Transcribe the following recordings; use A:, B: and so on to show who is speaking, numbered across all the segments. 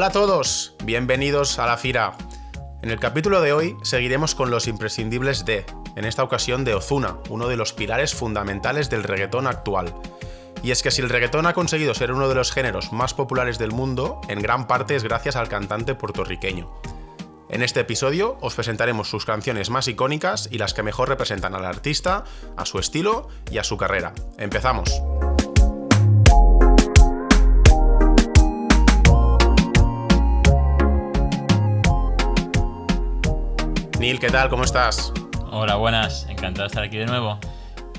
A: Hola a todos, bienvenidos a la Fira. En el capítulo de hoy seguiremos con los imprescindibles de, en esta ocasión de Ozuna, uno de los pilares fundamentales del reggaetón actual. Y es que si el reggaetón ha conseguido ser uno de los géneros más populares del mundo, en gran parte es gracias al cantante puertorriqueño. En este episodio os presentaremos sus canciones más icónicas y las que mejor representan al artista, a su estilo y a su carrera. Empezamos. Neil, ¿qué tal? ¿Cómo estás?
B: Hola, buenas. Encantado de estar aquí de nuevo.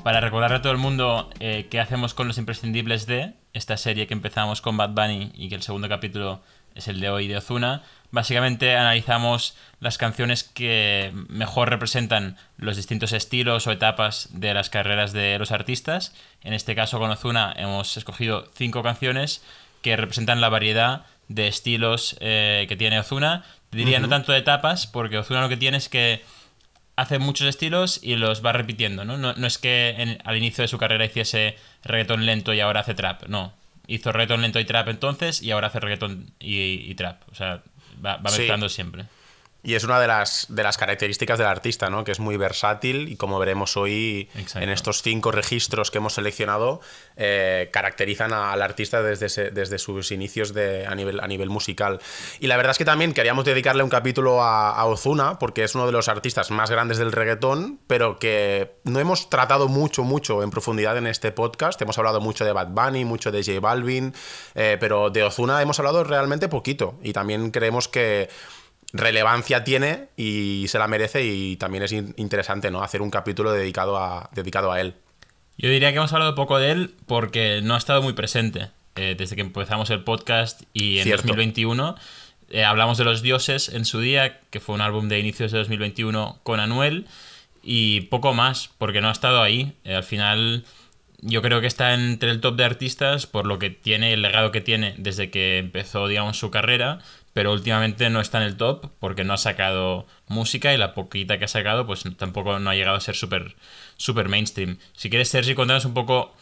B: Para recordarle a todo el mundo eh, qué hacemos con los imprescindibles de esta serie que empezamos con Bad Bunny y que el segundo capítulo es el de hoy de Ozuna. Básicamente analizamos las canciones que mejor representan los distintos estilos o etapas de las carreras de los artistas. En este caso con Ozuna hemos escogido cinco canciones que representan la variedad de estilos eh, que tiene Ozuna. Diría no tanto de etapas, porque Ozuna lo que tiene es que hace muchos estilos y los va repitiendo, ¿no? No, es que al inicio de su carrera hiciese reggaetón lento y ahora hace trap, no. Hizo reggaetón lento y trap entonces y ahora hace reggaetón y, trap. O sea, va, mezclando siempre.
A: Y es una de las, de las características del artista, ¿no? Que es muy versátil y como veremos hoy en estos cinco registros que hemos seleccionado, eh, caracterizan al artista desde, desde sus inicios de, a, nivel, a nivel musical. Y la verdad es que también queríamos dedicarle un capítulo a, Ozuna, porque es uno de los artistas más grandes del reggaetón, pero que no hemos tratado mucho, mucho en profundidad en este podcast. Hemos hablado mucho de Bad Bunny, mucho de J Balvin, eh, pero de Ozuna hemos hablado realmente poquito. Y también creemos que relevancia tiene y se la merece y también es interesante ¿no? hacer un capítulo dedicado a, dedicado a él.
B: Yo diría que hemos hablado poco de él porque no ha estado muy presente eh, desde que empezamos el podcast y en 2021 eh, hablamos de Los Dioses en su día, que fue un álbum de inicios de 2021 con Anuel y poco más porque no ha estado ahí. Eh, al final yo creo que está entre el top de artistas por lo que tiene, el legado que tiene desde que empezó, digamos, su carrera, pero últimamente no está en el top porque no ha sacado música y la poquita que ha sacado pues tampoco no ha llegado a ser súper super mainstream. Si quieres, Sergi, contanos un poco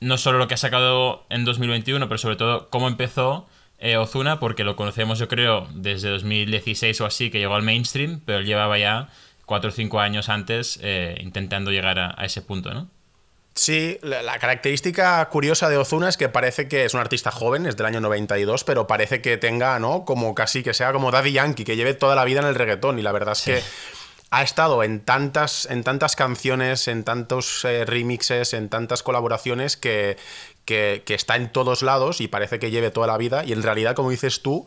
B: no solo lo que ha sacado en 2021, pero sobre todo cómo empezó eh, Ozuna, porque lo conocemos yo creo desde 2016 o así que llegó al mainstream, pero él llevaba ya 4 o 5 años antes eh, intentando llegar a, a ese punto, ¿no?
A: Sí, la, característica curiosa de Ozuna es que parece que es un artista joven, es del año 92, pero parece que tenga, ¿no? Como casi que sea como Daddy Yankee, que lleve toda la vida en el reggaetón. Y la verdad es que ha estado en tantas, en tantas canciones, en tantos eh, remixes, en tantas colaboraciones que, que, que está en todos lados y parece que lleve toda la vida. Y en realidad, como dices tú,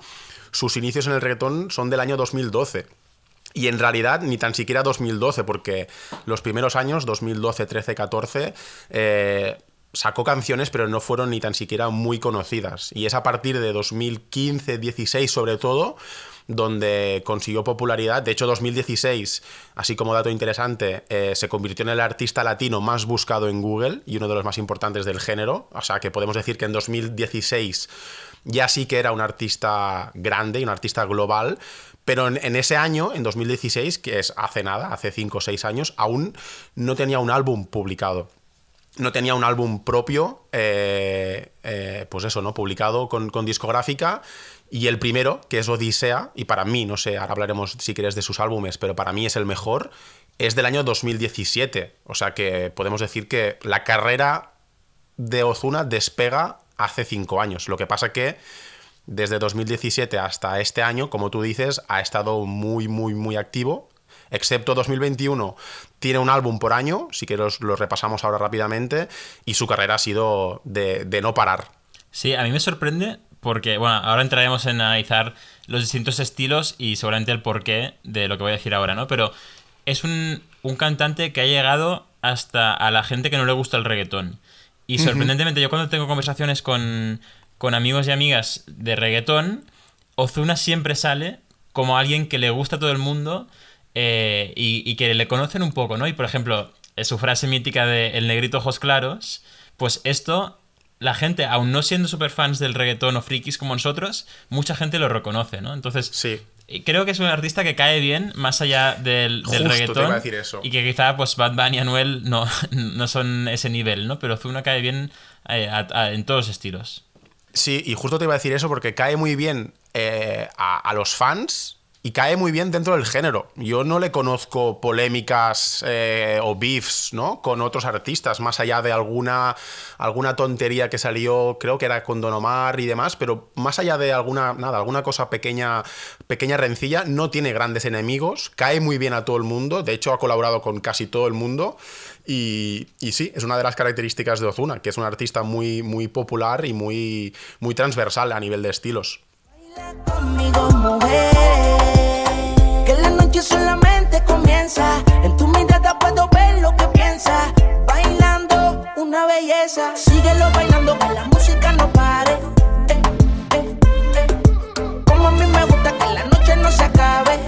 A: sus inicios en el reggaetón son del año 2012. Y en realidad ni tan siquiera 2012, porque los primeros años, 2012, 13, 14, sacó canciones, pero no fueron ni tan siquiera muy conocidas. Y es a partir de 2015, 16 sobre todo, donde consiguió popularidad. De hecho, 2016, así como dato interesante, eh, se convirtió en el artista latino más buscado en Google y uno de los más importantes del género. O sea que podemos decir que en 2016 ya sí que era un artista grande y un artista global, pero en, ese año, en 2016, que es hace nada, hace 5 o 6 años, aún no tenía un álbum publicado. No tenía un álbum propio, eh, eh, pues eso, ¿no? Publicado con, discográfica. Y el primero, que es Odisea, y para mí, no sé, ahora hablaremos si quieres de sus álbumes, pero para mí es el mejor, es del año 2017. O sea que podemos decir que la carrera de Ozuna despega hace 5 años. Lo que pasa que desde 2017 hasta este año, como tú dices, ha estado muy, muy, muy activo. Excepto 2021, tiene un álbum por año, si que los, lo repasamos ahora rápidamente, y su carrera ha sido de, no parar.
B: Sí, a mí me sorprende porque, bueno, ahora entraremos en analizar los distintos estilos y seguramente el porqué de lo que voy a decir ahora, ¿no? Pero es un, un cantante que ha llegado hasta a la gente que no le gusta el reggaetón. Y sorprendentemente, yo cuando tengo conversaciones con, con amigos y amigas de reggaetón, Ozuna siempre sale como alguien que le gusta a todo el mundo eh, y, que le conocen un poco, ¿no? Y por ejemplo, su frase mítica de el negrito ojos claros, pues esto, la gente, aún no siendo super fans del reggaetón o frikis como nosotros, mucha gente lo reconoce, ¿no? Entonces,
A: sí.
B: creo que es un artista que cae bien más allá del, del reggaetón. Y que quizá pues Bad Bunny y Anuel no, no son ese nivel, ¿no? Pero Ozuna cae bien eh, en todos los estilos.
A: Sí, y justo te iba a decir eso porque cae muy bien eh, a, los fans y cae muy bien dentro del género. Yo no le conozco polémicas eh, o beefs, ¿no? Con otros artistas, más allá de alguna, alguna tontería que salió, creo que era con Don Omar y demás, pero más allá de alguna, nada, alguna cosa pequeña, pequeña rencilla, no tiene grandes enemigos, cae muy bien a todo el mundo, de hecho ha colaborado con casi todo el mundo. Y, sí, es una de las características de Ozuna, que es un artista muy, muy popular y muy, muy transversal a nivel de estilos. conmigo, mujer solamente comienza. En tu mirada puedo ver lo que piensas. Bailando una belleza. Síguelo bailando, que la música no pare. Como a mí me gusta que la noche no se acabe.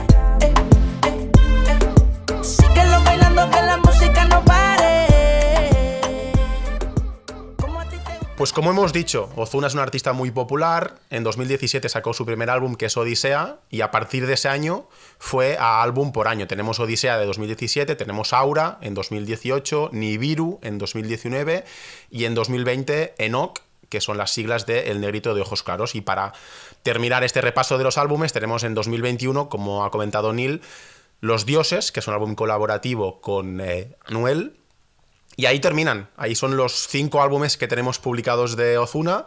A: Síguelo bailando, que la música no pare. Pues como hemos dicho, Ozuna es un artista muy popular. En 2017 sacó su primer álbum que es Odisea y a partir de ese año fue a álbum por año. Tenemos Odisea de 2017, tenemos Aura en 2018, Nibiru en 2019 y en 2020 Enoch, que son las siglas de El Negrito de Ojos Claros. Y para terminar este repaso de los álbumes, tenemos en 2021, como ha comentado Neil, Los Dioses, que es un álbum colaborativo con eh, Anuel y ahí terminan. Ahí son los cinco álbumes que tenemos publicados de Ozuna.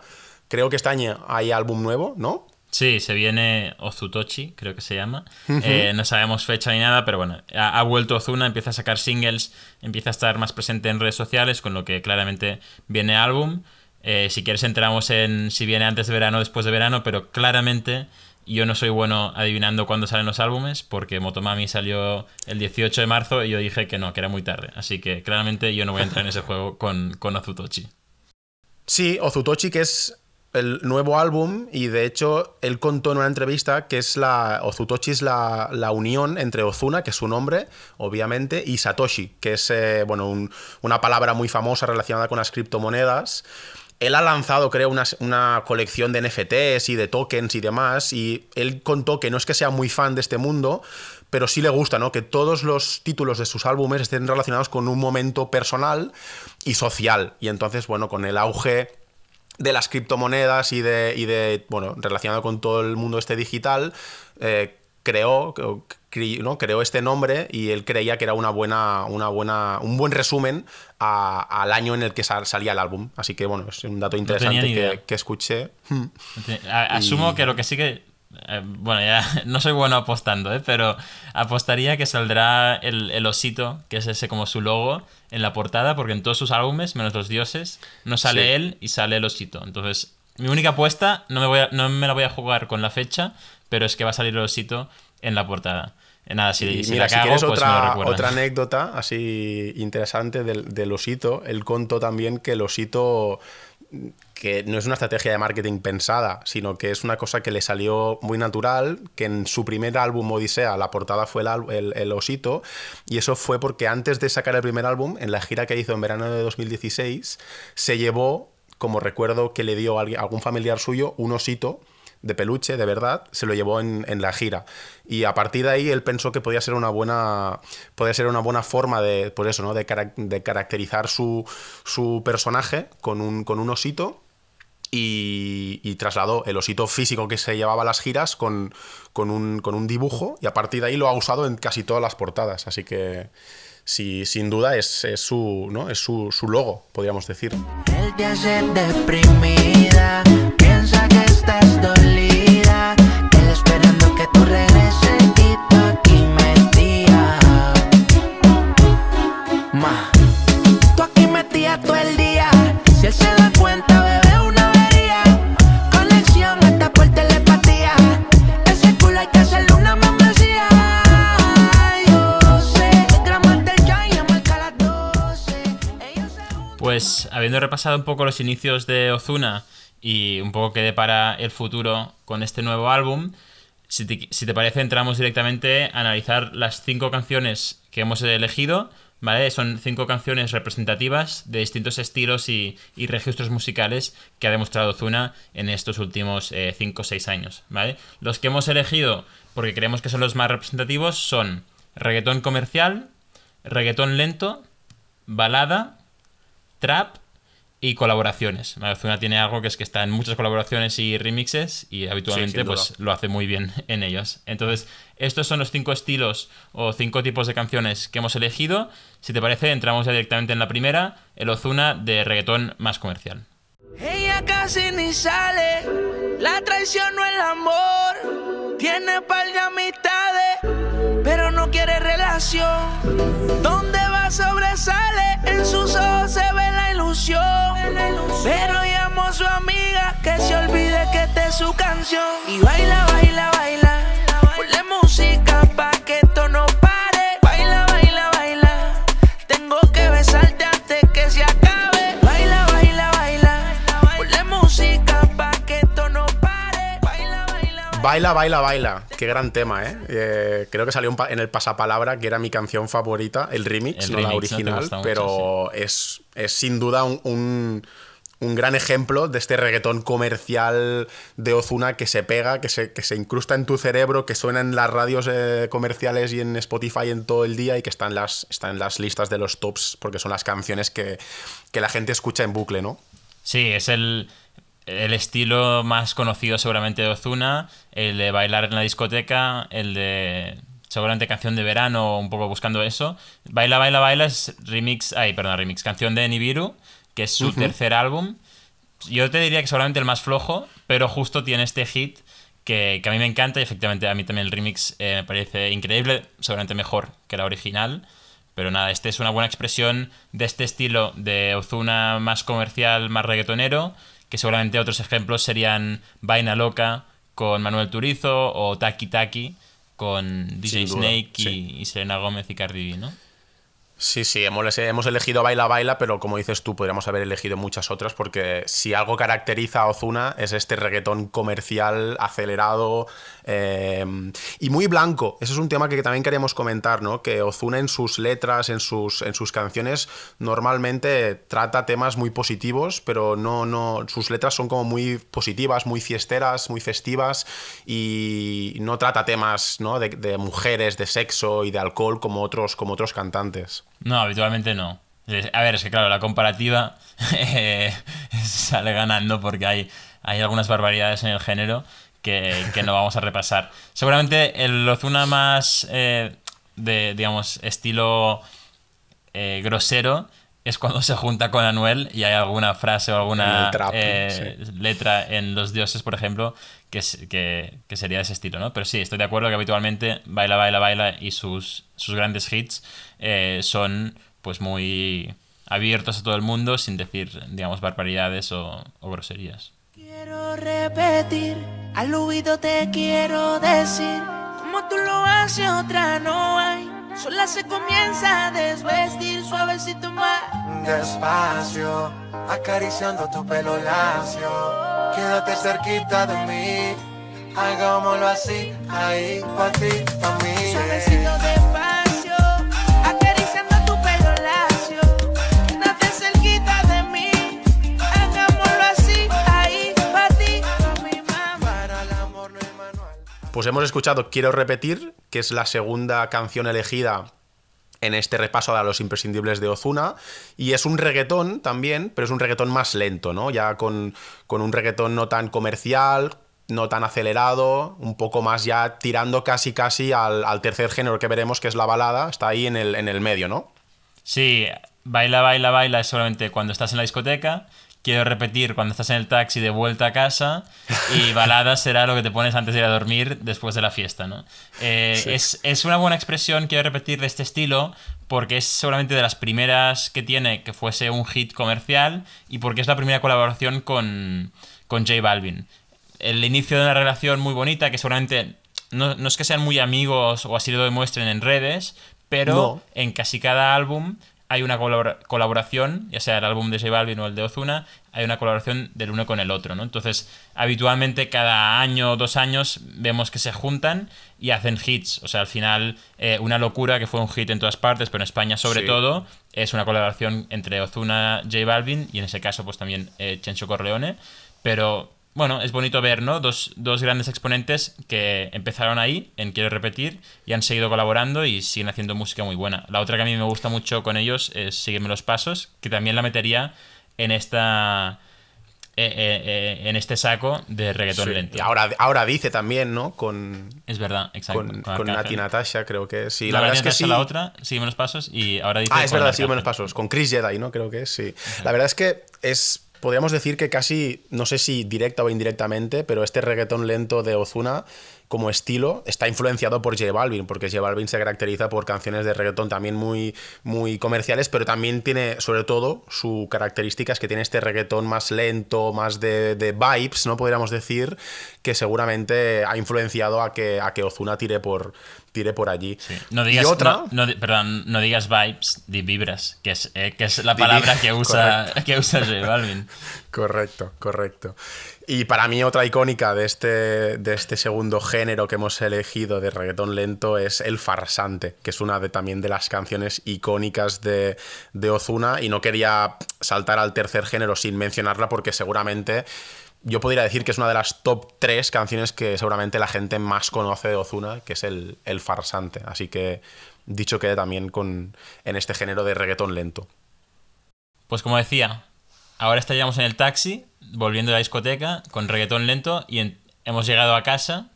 A: Creo que este año hay álbum nuevo, ¿no?
B: Sí, se viene Ozutochi, creo que se llama. Eh, no sabemos fecha ni nada, pero bueno, ha, vuelto Ozuna, empieza a sacar singles, empieza a estar más presente en redes sociales, con lo que claramente viene álbum. Eh, si quieres entramos en si viene antes de verano o después de verano, pero claramente yo no soy bueno adivinando cuándo salen los álbumes porque Motomami salió el 18 de marzo y yo dije que no, que era muy tarde. Así que claramente yo no voy a entrar en ese juego con, con Ozutochi.
A: Sí, Ozutochi que es el nuevo álbum y de hecho él contó en una entrevista que es la Ozutochi es la, unión entre Ozuna, que es su nombre, obviamente, y Satoshi, que es eh, bueno, una palabra muy famosa relacionada con las criptomonedas él ha lanzado, creo, una, colección de NFTs y de tokens y demás, y él contó que no es que sea muy fan de este mundo, pero sí le gusta, ¿no? Que todos los títulos de sus álbumes estén relacionados con un momento personal y social. Y entonces, bueno, con el auge de las criptomonedas y de, y de bueno, relacionado con todo el mundo este digital, eh, creó, ¿no? creó este nombre y él creía que era una buena, una buena, un buen resumen al año en el que salía el álbum. Así que bueno, es un dato interesante que, escuché.
B: Asumo que lo que sí que eh, bueno, ya no soy bueno apostando, ¿eh? pero apostaría que saldrá el, osito, que es ese como su logo, en la portada, porque en todos sus álbumes, menos los dioses, no sale él y sale el osito. Entonces, mi única apuesta, no me, voy no me la voy a jugar con la fecha, pero es que va a salir el osito en la portada. Eh, nada, si,
A: mira, si quieres pues otra, otra anécdota así interesante del, osito, él contó también que el osito que no es una estrategia de marketing pensada, sino que es una cosa que le salió muy natural, que en su primer álbum Odisea la portada fue el, el, osito, y eso fue porque antes de sacar el primer álbum, en la gira que hizo en verano de 2016, se llevó, como recuerdo que le dio a algún familiar suyo, un osito de peluche, de verdad, se lo llevó en, la gira. Y a partir de ahí él pensó que podía ser una buena, podía ser una buena forma de, pues eso, ¿no? de, caracterizar su, su, personaje con un, con un osito. Y, trasladó el osito físico que se llevaba a las giras con, con, un, con un dibujo y a partir de ahí lo ha usado en casi todas las portadas. Así que sí, sin duda es, su, ¿no? es su, su logo, podríamos decir. El deprimida,
B: habiendo repasado un poco los inicios de Ozuna y un poco que para el futuro con este nuevo álbum. Si te, parece, entramos directamente a analizar las cinco canciones que hemos elegido. ¿Vale? Son cinco canciones representativas de distintos estilos y, registros musicales que ha demostrado Zuna en estos últimos 5 o 6 años. ¿vale? Los que hemos elegido, porque creemos que son los más representativos, son reggaetón comercial, reggaetón lento, balada, trap y colaboraciones. Ozuna tiene algo que es que está en muchas colaboraciones y remixes y habitualmente pues lo hace muy bien en ellos. Entonces, estos son los cinco estilos o cinco tipos de canciones que hemos elegido. Si te parece, entramos ya directamente en la primera, el Ozuna de reggaetón más comercial.
C: Ella casi ni sale, la traición no el amor. Tiene par de amistades, pero no quiere relación. ¿Dónde va sobresale? En sus ojos se ve la ilusión. Pero llamo a su amiga que se olvide que esta es su canción. Y baila, baila, baila. Baila, baila. Baila.
A: Qué gran tema, ¿eh? Eh, creo que salió en el Pasapalabra, que era mi canción favorita, el remix,
B: El
A: no la original,
B: mucho,
A: pero es, es sin duda un, un- un gran ejemplo de este reggaetón comercial de Ozuna que se pega, que se, que se incrusta en tu cerebro, que suena en las radios eh, comerciales y en Spotify en todo el día y que está en, las, está en las listas de los tops, porque son las canciones que, que la gente escucha en bucle, ¿no?
B: Sí, es el, el estilo más conocido seguramente de Ozuna, el de bailar en la discoteca, el de seguramente canción de verano, un poco buscando eso. Baila, baila, baila es remix, ay, perdón, remix, canción de Nibiru, que es su tercer álbum. Yo te diría que seguramente el más flojo, pero justo tiene este hit que, que a mí me encanta y efectivamente a mí también el remix eh, me parece increíble, seguramente mejor que la original. Pero nada, este es una buena expresión de este estilo de Ozuna más comercial, más reggaetonero, que seguramente otros ejemplos serían Vaina Loca con Manuel Turizo o Taki Taki con DJ
A: duda,
B: Snake y,
A: sí.
B: y Selena Gómez y Cardi B, ¿no?
A: Sí, sí, hemos, hemos elegido Baila Baila, pero como dices tú, podríamos haber elegido muchas otras, porque si algo caracteriza a Ozuna es este reggaetón comercial, acelerado eh, y muy blanco. Ese es un tema que también queríamos comentar, ¿no? Que Ozuna en sus letras, en sus, en sus canciones, normalmente trata temas muy positivos, pero no, no. Sus letras son como muy positivas, muy fiesteras, muy festivas, y no trata temas ¿no? de, mujeres, de sexo y de alcohol como otros, como otros cantantes.
B: No, habitualmente no. A ver, es que claro, la comparativa eh, sale ganando porque hay, hay algunas barbaridades en el género que, que no vamos a repasar. Seguramente el Ozuna más eh, de, digamos, estilo eh, grosero es cuando se junta con Anuel y hay alguna frase o alguna
A: trap,
B: eh, letra en Los Dioses, por ejemplo, que, que, que sería de ese estilo, ¿no? Pero sí, estoy de acuerdo que habitualmente Baila, Baila, Baila y sus, sus grandes hits eh, son pues muy abiertos a todo el mundo sin decir, digamos, barbaridades o, o groserías.
C: Quiero repetir, al oído te quiero decir, como tú lo haces otra no hay. Sola se comienza a desvestir suavecito más.
D: Despacio, acariciando tu pelo lacio. Quédate cerquita de mí. Hagámoslo así, ahí, pa' ti, pa' mí.
C: Suavecito despacio,
A: Pues hemos escuchado Quiero repetir, que es la segunda canción elegida en este repaso a los imprescindibles de Ozuna. Y es un reggaetón también, pero es un reggaetón más lento, ¿no? Ya con, con un reggaetón no tan comercial, no tan acelerado, un poco más ya tirando casi casi al, al tercer género que veremos, que es la balada. Está ahí en el, en el medio, ¿no?
B: Sí, baila, baila, baila es solamente cuando estás en la discoteca. Quiero repetir cuando estás en el taxi de vuelta a casa. Y balada será lo que te pones antes de ir a dormir después de la fiesta, ¿no? Eh, es, es una buena expresión, quiero repetir, de este estilo, porque es seguramente de las primeras que tiene que fuese un hit comercial y porque es la primera colaboración con, con J Balvin. El inicio de una relación muy bonita que seguramente no, no es que sean muy amigos o así lo demuestren en redes, pero
A: No.
B: en casi cada álbum hay una colabora- colaboración, ya sea el álbum de J Balvin o el de Ozuna, hay una colaboración del uno con el otro, ¿no? Entonces, habitualmente cada año o dos años vemos que se juntan y hacen hits. O sea, al final, eh, Una locura, que fue un hit en todas partes, pero en España sobre
A: Sí.
B: todo, es una colaboración entre Ozuna, J Balvin y en ese caso, pues también eh, Chencho Corleone. Pero bueno, es bonito ver, ¿no? Dos, dos grandes exponentes que empezaron ahí, en Quiero Repetir, y han seguido colaborando y siguen haciendo música muy buena. La otra que a mí me gusta mucho con ellos es Sígueme los Pasos, que también la metería en esta eh, eh, eh, en este saco de reggaetón lento.
A: Y ahora, ahora dice también, ¿no? Con.
B: Es verdad, exacto.
A: Con, con, Nati Natasha, creo que sí.
B: la verdad es que sí. la otra, sigue menos pasos y ahora dice.
A: Ah, es verdad, sigue menos pasos. Con Chris Jedi, ¿no? Creo que sí. La verdad es que es. Podríamos decir que casi, no sé si directa o indirectamente, pero este reggaetón lento de Ozuna como estilo está influenciado por J Balvin, porque J Balvin se caracteriza por canciones de reggaetón también muy, muy comerciales, pero también tiene, sobre todo, su característica es que tiene este reggaetón más lento, más de, vibes, ¿no? Podríamos decir, que seguramente ha influenciado a que, a que Ozuna tire por, tire por allí.
B: No digas, otra... No, perdón, no digas vibes, di vibras, que es, eh, que es la palabra que usa, que usa J Balvin.
A: Correcto, correcto. Y para mí otra icónica de este, de este segundo género que hemos elegido de reggaetón lento es El Farsante, que es una de, también de las canciones icónicas de, de Ozuna y no quería saltar al tercer género sin mencionarla porque seguramente yo podría decir que es una de las top tres canciones que seguramente la gente más conoce de Ozuna, que es el, el farsante. Así que dicho quede también con, en este género de reggaetón lento.
B: Pues como decía, ahora estaríamos en el taxi volviendo a la discoteca con reggaetón lento y hemos llegado a casa,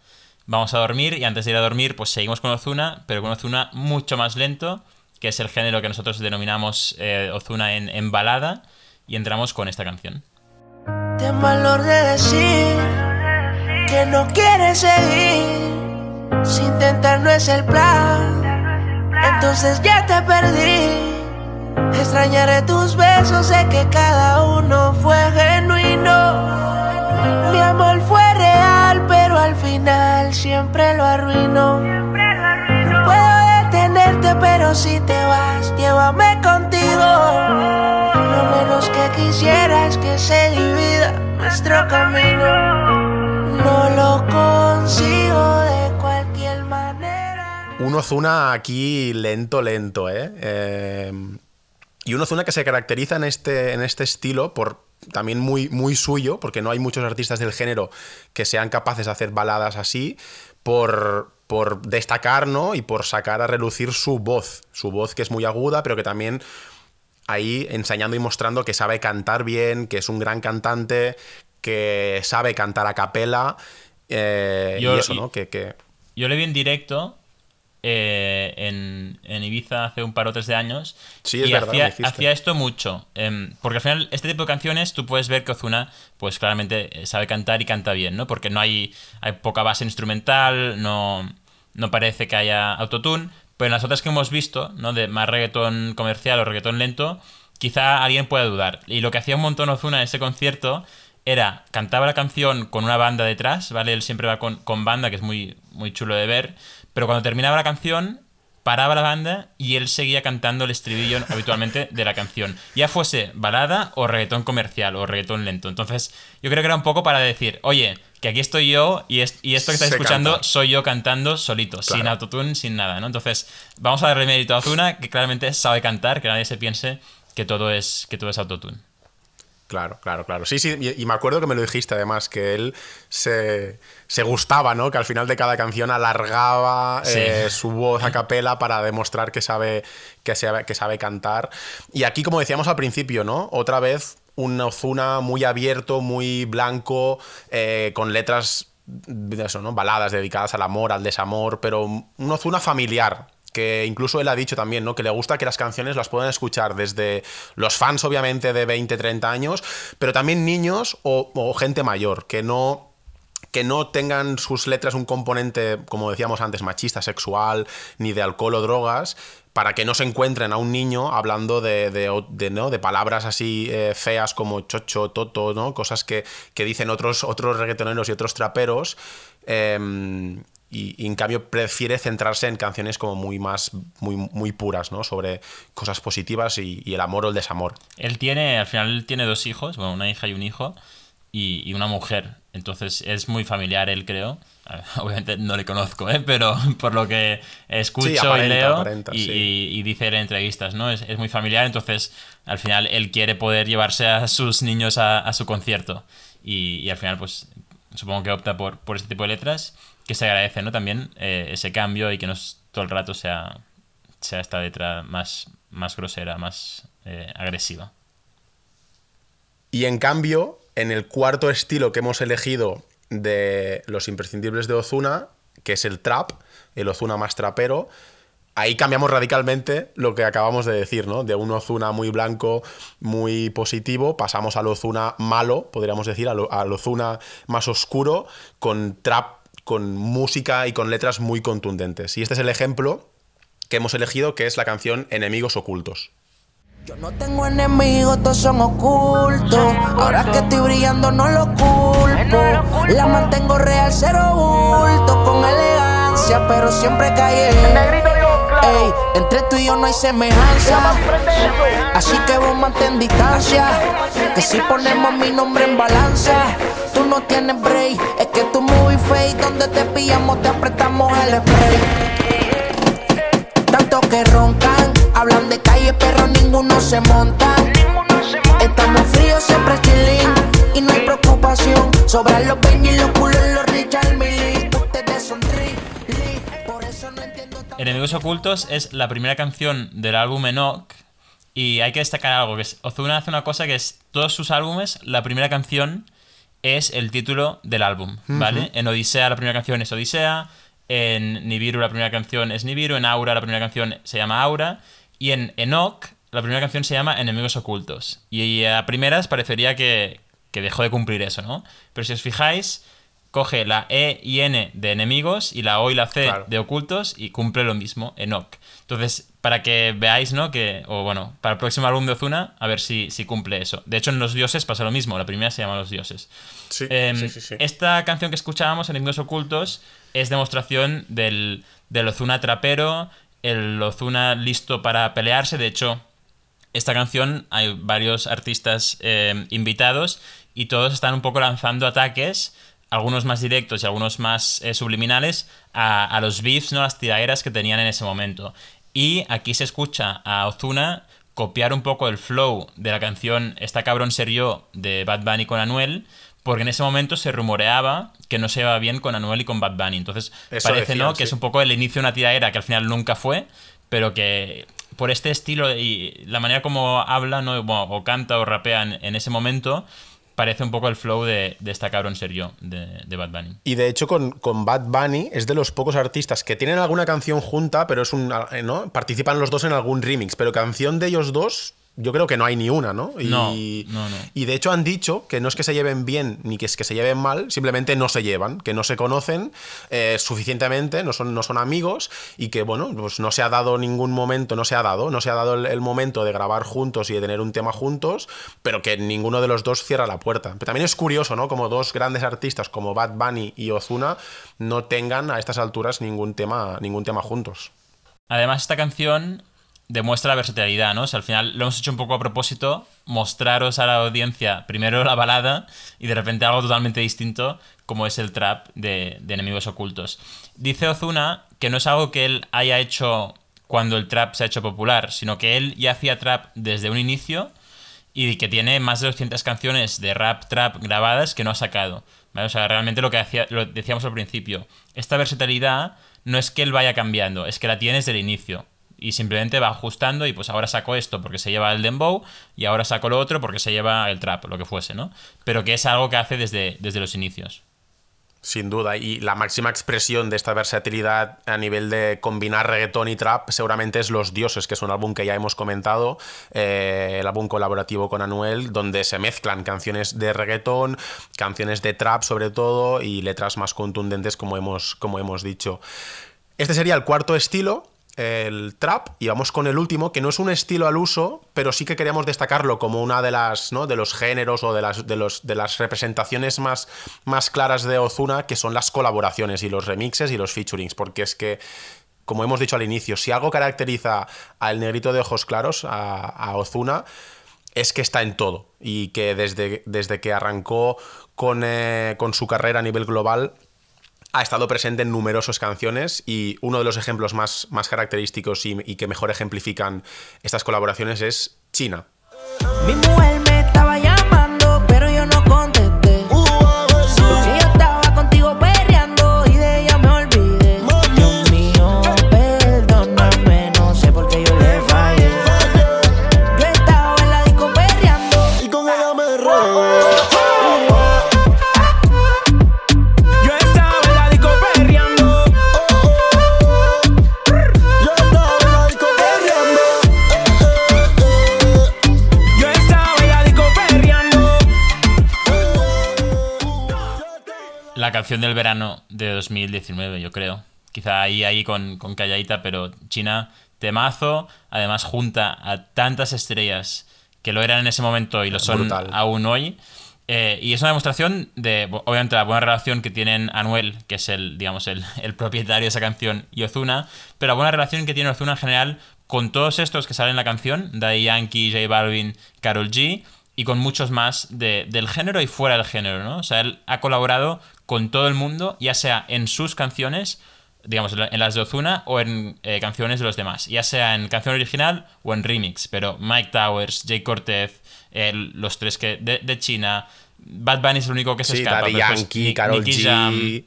B: vamos a dormir y antes de ir a dormir pues seguimos con Ozuna, pero con Ozuna mucho más lento, que es el género que nosotros denominamos eh, Ozuna en, balada y entramos con esta canción.
C: Ten valor de decir que no quieres seguir, si intentar no es el plan, entonces ya te perdí. Extrañaré tus besos, sé que cada uno fue genuino. Mi amor fue real, pero al final siempre lo arruinó. No puedo detenerte, pero si te vas, llévame contigo. Quisiera que se divida nuestro camino. No lo consigo de cualquier manera.
A: Uno zona aquí lento, lento, ¿eh? eh y una zona que se caracteriza en este, en este estilo por también muy, muy suyo, porque no hay muchos artistas del género que sean capaces de hacer baladas así, por, por destacar ¿no? y por sacar a relucir su voz. Su voz que es muy aguda, pero que también ahí enseñando y mostrando que sabe cantar bien, que es un gran cantante, que sabe cantar a capela. Eh, y eso, ¿no? Que, que...
B: Yo le vi en directo eh, en, Ibiza hace un par o tres de años.
A: y
B: hacía, esto mucho. Em, porque al final, este tipo de canciones, tú puedes ver que Ozuna, pues claramente eh, sabe cantar y canta bien, ¿no? Porque no hay, hay poca base instrumental, no, no parece que haya autotune. Pero en las otras que hemos visto, ¿no? De más reggaetón comercial o reggaetón lento, quizá alguien pueda dudar. Y lo que hacía un montón Ozuna en ese concierto era, cantaba la canción con una banda detrás, ¿vale? Él siempre va con, con banda, que es muy, muy chulo de ver pero cuando terminaba la canción, paraba la banda y él seguía cantando el estribillo habitualmente de la canción. Ya fuese balada o reggaetón comercial o reggaetón lento. Entonces, yo creo que era un poco para decir, oye, que aquí estoy yo y, esto que estáis escuchando soy yo cantando solito, sin autotune, sin nada, ¿no? Entonces, vamos a darle mérito a Azuna, que claramente sabe cantar, que nadie se piense que todo es, que todo es autotune.
A: Claro, claro, claro. Sí, sí, y, me acuerdo que me lo dijiste además, que él se, gustaba, ¿no? Que al final de cada canción alargaba eh, su voz a capela para demostrar que sabe, que, sabe, que sabe cantar. Y aquí, como decíamos al principio, ¿no? Otra vez un Ozuna muy abierto, muy blanco, eh, con letras eso, ¿no? Baladas dedicadas al amor, al desamor, pero un Ozuna familiar, que incluso él ha dicho también, ¿no? Que le gusta que las canciones las puedan escuchar desde los fans, obviamente, de 20, 30 años, pero también niños o, gente mayor, que no que no tengan sus letras un componente, como decíamos antes, machista, sexual, ni de alcohol o drogas, para que no se encuentren a un niño hablando de, ¿no? de palabras así eh, feas como chocho, toto, ¿no? cosas que, dicen otros, otros reggaetoneros y otros traperos. Em, y, en cambio prefiere centrarse en canciones como muy más muy, muy puras, ¿no? Sobre cosas positivas y, el amor o el desamor.
B: Él tiene, al final tiene dos hijos, bueno, una hija y un hijo, y, una mujer. Entonces es muy familiar, él creo. Obviamente no le conozco, ¿eh? pero por lo que escucho y leo y, dice en entrevistas, ¿no? Es, muy familiar, entonces al final él quiere poder llevarse a sus niños a, su concierto. Y, al final, pues supongo que opta por, por este tipo de letras que se agradece, ¿no? También eh, ese cambio y que no todo el rato sea, sea esta letra más, más grosera, más eh, agresiva.
A: Y en cambio, en el cuarto estilo que hemos elegido de los imprescindibles de Ozuna, que es el trap, el Ozuna más trapero, ahí cambiamos radicalmente lo que acabamos de decir, ¿no? De un Ozuna muy blanco, muy positivo, pasamos al Ozuna malo, podríamos decir, al, Ozuna más oscuro, con trap, con música y con letras muy contundentes. Y este es el ejemplo que hemos elegido, que es la canción Enemigos Ocultos.
C: Yo no tengo enemigos, todos son ocultos. Ahora que estoy brillando, no lo culpo. La mantengo real, cero bulto, con elegancia, pero siempre callé. Ey, entre tú y yo no hay semejanza. Así que vos mantén distancia. Que si ponemos mi nombre en balanza, tú no tienes break. Es que tú muy fake. Donde te pillamos, te apretamos el spray. Tanto que roncan, hablan de calle, pero ninguno se monta. Estamos fríos, siempre chilling. Y no hay preocupación. Sobre los peñas y los culos, los Richard Millie. Ustedes son tri, por eso no entiendo.
B: Enemigos Ocultos es la primera canción del álbum Enoch. Y hay que destacar algo, que es, Ozuna hace una cosa que es, todos sus álbumes, la primera canción es el título del álbum, ¿vale? En Odisea la primera canción es Odisea, en Nibiru la primera canción es Nibiru, en Aura la primera canción se llama Aura, y en Enoch la primera canción se llama Enemigos Ocultos. Y a primeras parecería que, que dejó de cumplir eso, ¿no? Pero si os fijáis, coge la E y N de enemigos y la O y la C de ocultos y cumple lo mismo, Enoch. Entonces, para que veáis, ¿no? Que, o bueno, para el próximo álbum de Ozuna, a ver si, si cumple eso. De hecho, en Los Dioses pasa lo mismo, la primera se llama Los Dioses. Em, esta canción que escuchábamos, Enemigos Ocultos, es demostración del, del Ozuna trapero, el Ozuna listo para pelearse. De hecho, esta canción hay varios artistas em, invitados y todos están un poco lanzando ataques algunos más directos y algunos más eh, subliminales, a, los beefs, ¿no? las tiraderas que tenían en ese momento. Y aquí se escucha a Ozuna copiar un poco el flow de la canción Está cabrón ser yo de Bad Bunny con Anuel, porque en ese momento se rumoreaba que no se iba bien con Anuel y con Bad Bunny. Entonces parece ¿no? que es un poco el inicio de una tiradera que al final nunca fue, pero que por este estilo y la manera como habla ¿no? o canta o rapea en ese momento, parece un poco el flow de, de esta cabrón ser yo, de, Bad Bunny.
A: Y de hecho, con, con, Bad Bunny es de los pocos artistas que tienen alguna canción junta, pero es un. ¿no? Participan los dos en algún remix, pero canción de ellos dos yo creo que no hay ni una, ¿no?
B: Y, no, no,
A: Y de hecho han dicho que no es que se lleven bien ni que es que se lleven mal, simplemente no se llevan, que no se conocen eh, suficientemente, no son, no son amigos y que, bueno, pues no se ha dado ningún momento, no se ha dado, no se ha dado el, momento de grabar juntos y de tener un tema juntos, pero que ninguno de los dos cierra la puerta. Pero también es curioso, ¿no? Como dos grandes artistas como Bad Bunny y Ozuna no tengan a estas alturas ningún tema, ningún tema juntos.
B: Además, esta canción demuestra la versatilidad, ¿no? O sea, al final lo hemos hecho un poco a propósito, mostraros a la audiencia primero la balada y de repente algo totalmente distinto como es el trap de, enemigos ocultos. Dice Ozuna que no es algo que él haya hecho cuando el trap se ha hecho popular, sino que él ya hacía trap desde un inicio y que tiene más de 200 canciones de rap trap grabadas que no ha sacado. O sea, realmente lo que lo decíamos al principio, esta versatilidad no es que él vaya cambiando, es que la tiene desde el inicio y simplemente va ajustando y pues ahora saco esto porque se lleva el dembow y ahora saco lo otro porque se lleva el trap, lo que fuese, ¿no? Pero que es algo que hace desde, desde los inicios.
A: Sin duda, y la máxima expresión de esta versatilidad a nivel de combinar reggaetón y trap seguramente es Los Dioses, que es un álbum que ya hemos comentado, eh, el álbum colaborativo con Anuel, donde se mezclan canciones de reggaetón, canciones de trap sobre todo y letras más contundentes como hemos, como hemos dicho. Este sería el cuarto estilo, el trap y vamos con el último, que no es un estilo al uso, pero sí que queríamos destacarlo como una de las, ¿no? de los géneros o de las, de los, de las representaciones más, más claras de Ozuna, que son las colaboraciones y los remixes y los featurings, porque es que como hemos dicho al inicio, si algo caracteriza al negrito de ojos claros, a, Ozuna, es que está en todo y que desde, desde que arrancó con, eh, con su carrera a nivel global ha estado presente en numerosas canciones y uno de los ejemplos más, más característicos y, que mejor ejemplifican estas colaboraciones es China.
B: Canción del verano de 2019, yo creo. Quizá ahí, ahí con, con calladita, pero China, temazo, además junta a tantas estrellas que lo eran en ese momento y lo son aún hoy. Eh, y es una demostración de, obviamente, la buena relación que tienen Anuel, que es el, digamos, el, propietario de esa canción, y Ozuna, pero la buena relación que tiene Ozuna en general con todos estos que salen en la canción, Daddy Yankee, J Balvin, Carol G, y con muchos más del género y fuera del género, ¿no? O sea, él ha colaborado con todo el mundo, ya sea en sus canciones, digamos, en las de Ozuna, o en eh, canciones de los demás, ya sea en canción original o en remix, pero Mike Towers, Jay Cortez, los tres que de, China. Bad Bunny es el único que se escapa.
A: Daddy Yankee, Karol G,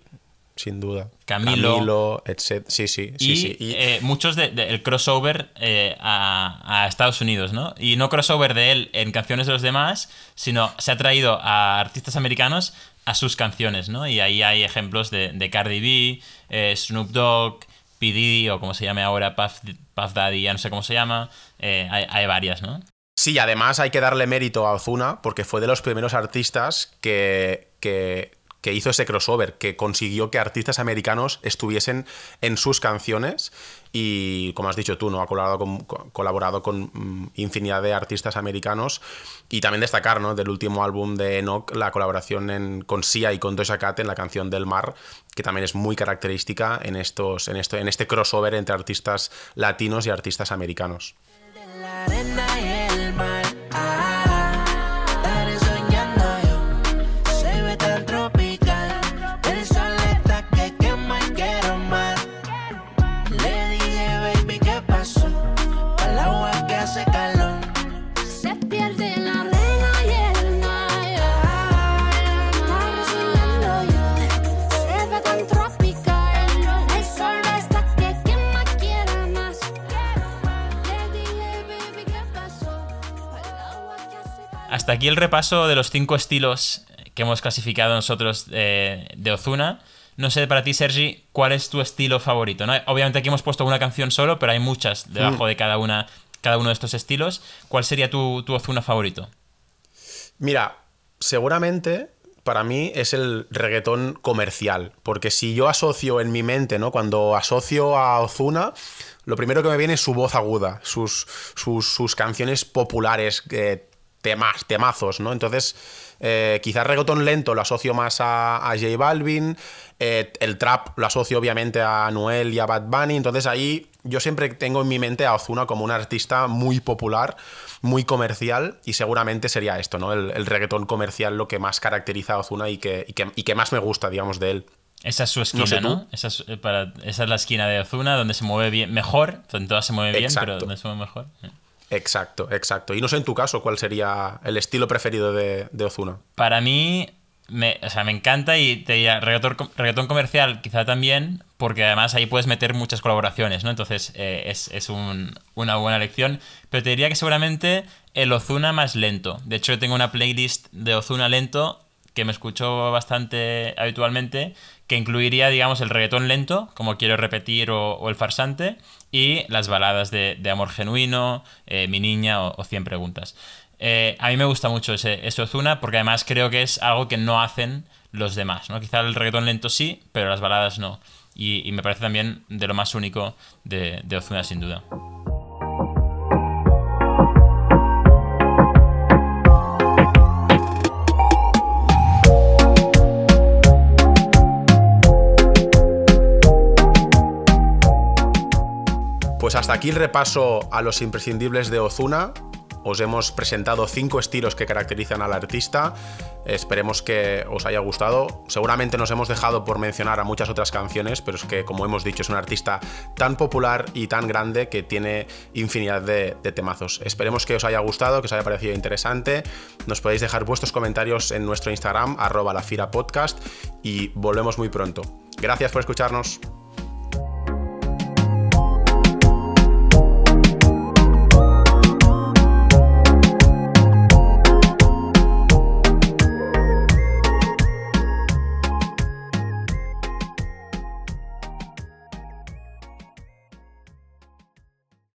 A: sin duda.
B: Camilo,
A: etc. Sí, sí,
B: sí.
A: sí.
B: Y, eh, muchos del de, crossover eh, a, Estados Unidos, ¿no? Y no crossover de él en canciones de los demás, sino se ha traído a artistas americanos a sus canciones, ¿no? Y ahí hay ejemplos de, Cardi B, eh, Snoop Dogg, P. O como se llame ahora, Puff, Daddy, ya no sé cómo se llama. hay, hay varias, ¿no?
A: Sí, además hay que darle mérito a Ozuna porque fue de los primeros artistas que, que, hizo ese crossover, que consiguió que artistas americanos estuviesen en sus canciones y, como has dicho tú, ¿no? ha colaborado con, colaborado con mm, infinidad de artistas americanos y también destacar ¿no? del último álbum de Enoch la colaboración con Sia y con Doja Cat en la canción Del Mar, que también es muy característica en, estos, en, esto, en este crossover entre artistas latinos y artistas americanos.
B: Hasta aquí el repaso de los cinco estilos que hemos clasificado nosotros eh, de Ozuna. No sé, para ti, Sergi, ¿cuál es tu estilo favorito? Obviamente aquí hemos puesto una canción solo, pero hay muchas debajo mm. de cada, una, cada uno de estos estilos. ¿Cuál sería tu, tu Ozuna favorito?
A: Mira, seguramente para mí es el reggaetón comercial, porque si yo asocio en mi mente, ¿no? Cuando asocio a Ozuna, lo primero que me viene es su voz aguda, sus, sus, canciones populares, eh, temas, temazos, ¿no? Entonces, eh, quizás reggaetón lento lo asocio más a, J Balvin, eh, el trap lo asocio obviamente a Noel y a Bad Bunny, entonces ahí yo siempre tengo en mi mente a Ozuna como un artista muy popular, muy comercial y seguramente sería esto, ¿no? El, reggaetón comercial lo que más caracteriza a Ozuna y que, y que, más me gusta, digamos, de él.
B: Esa es su esquina, ¿no? Esa, es, eh, esa, es, la esquina de Ozuna, donde se mueve bien, mejor, donde todas se mueve bien, pero donde se mueve mejor.
A: Exacto, exacto. Y no sé en tu caso cuál sería el estilo preferido de, Ozuna.
B: Para mí, me, o sea, me encanta y te diría reggaetón, comercial quizá también, porque además ahí puedes meter muchas colaboraciones, ¿no? Entonces eh, es, una buena lección. Pero te diría que seguramente el Ozuna más lento. De hecho, yo tengo una playlist de Ozuna lento que me escucho bastante habitualmente, que incluiría, digamos, el reggaetón lento, como quiero repetir, o, el farsante, y las baladas de, amor genuino, eh, Mi niña o, Cien 100 preguntas. Eh, a mí me gusta mucho ese, ese, Ozuna porque además creo que es algo que no hacen los demás, ¿no? Quizá el reggaetón lento sí, pero las baladas no. Y, me parece también de lo más único de, de Ozuna, sin duda.
A: Pues hasta aquí el repaso a los imprescindibles de Ozuna. Os hemos presentado cinco estilos que caracterizan al artista. Esperemos que os haya gustado. Seguramente nos hemos dejado por mencionar a muchas otras canciones, pero es que, como hemos dicho, es un artista tan popular y tan grande que tiene infinidad de, temazos. Esperemos que os haya gustado, que os haya parecido interesante. Nos podéis dejar vuestros comentarios en nuestro Instagram, arroba la Podcast, y volvemos muy pronto. Gracias por escucharnos.